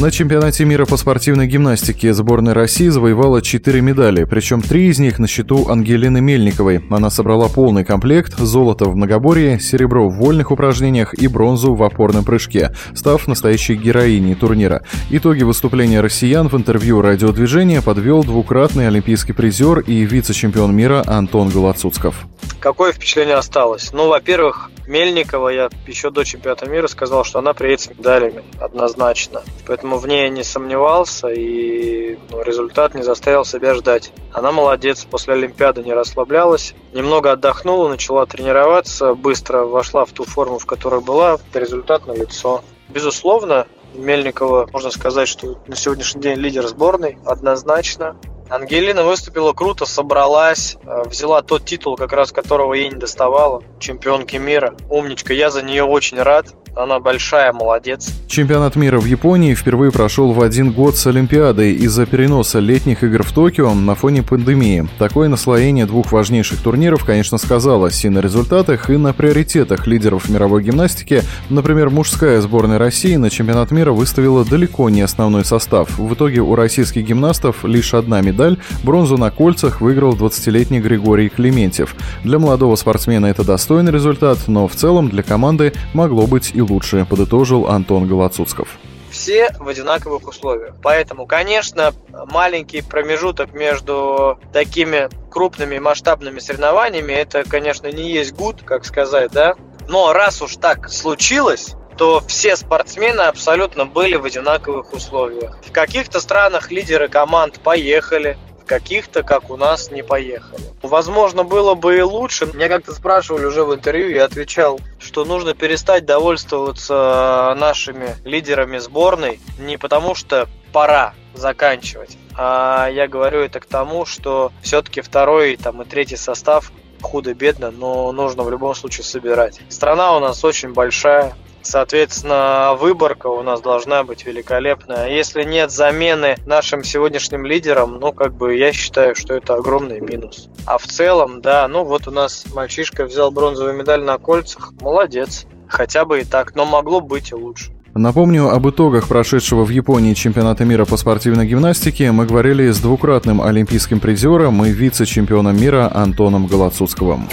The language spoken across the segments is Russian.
На чемпионате мира по спортивной гимнастике сборная России завоевала 4 медали, причем три из них на счету Ангелины Мельниковой. Она собрала полный комплект – золото в многоборье, серебро в вольных упражнениях и бронзу в опорном прыжке, став настоящей героиней турнира. Итоги выступления россиян в интервью радиодвижения подвел двукратный олимпийский призер и вице-чемпион мира Антон Голоцуцков. Какое впечатление осталось? Ну, во-первых, Мельникова я еще до чемпионата мира сказал, что она приедет с медалями, однозначно. Поэтому в ней я не сомневался, и ну, результат не заставил себя ждать. Она молодец, после Олимпиады не расслаблялась, немного отдохнула, начала тренироваться, быстро вошла в ту форму, в которой была, результат на лицо. Безусловно, Мельникова, можно сказать, что на сегодняшний день лидер сборной, однозначно. Ангелина выступила круто, собралась, э, взяла тот титул, как раз которого ей не доставало, чемпионки мира. Умничка, я за нее очень рад. Она большая, молодец. Чемпионат мира в Японии впервые прошел в один год с Олимпиадой из-за переноса летних игр в Токио на фоне пандемии. Такое наслоение двух важнейших турниров, конечно, сказалось и на результатах, и на приоритетах лидеров мировой гимнастики. Например, мужская сборная России на чемпионат мира выставила далеко не основной состав. В итоге у российских гимнастов лишь одна медаль. Бронзу на кольцах выиграл 20-летний Григорий Клементьев. Для молодого спортсмена это достойный результат, но в целом для команды могло быть и лучше, подытожил Антон Голоцуцков все в одинаковых условиях. Поэтому, конечно, маленький промежуток между такими крупными масштабными соревнованиями, это, конечно, не есть гуд, как сказать, да. Но раз уж так случилось, то все спортсмены абсолютно были в одинаковых условиях. В каких-то странах лидеры команд поехали, каких-то, как у нас, не поехали. Возможно, было бы и лучше. Меня как-то спрашивали уже в интервью, я отвечал, что нужно перестать довольствоваться нашими лидерами сборной не потому, что пора заканчивать, а я говорю это к тому, что все-таки второй там, и третий состав худо-бедно, но нужно в любом случае собирать. Страна у нас очень большая, Соответственно, выборка у нас должна быть великолепная. Если нет замены нашим сегодняшним лидерам, ну, как бы я считаю, что это огромный минус. А в целом, да, ну вот у нас мальчишка взял бронзовую медаль на кольцах. Молодец. Хотя бы и так, но могло быть и лучше. Напомню, об итогах прошедшего в Японии чемпионата мира по спортивной гимнастике мы говорили с двукратным олимпийским призером и вице-чемпионом мира Антоном Голоцуцковым.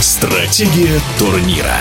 Стратегия турнира.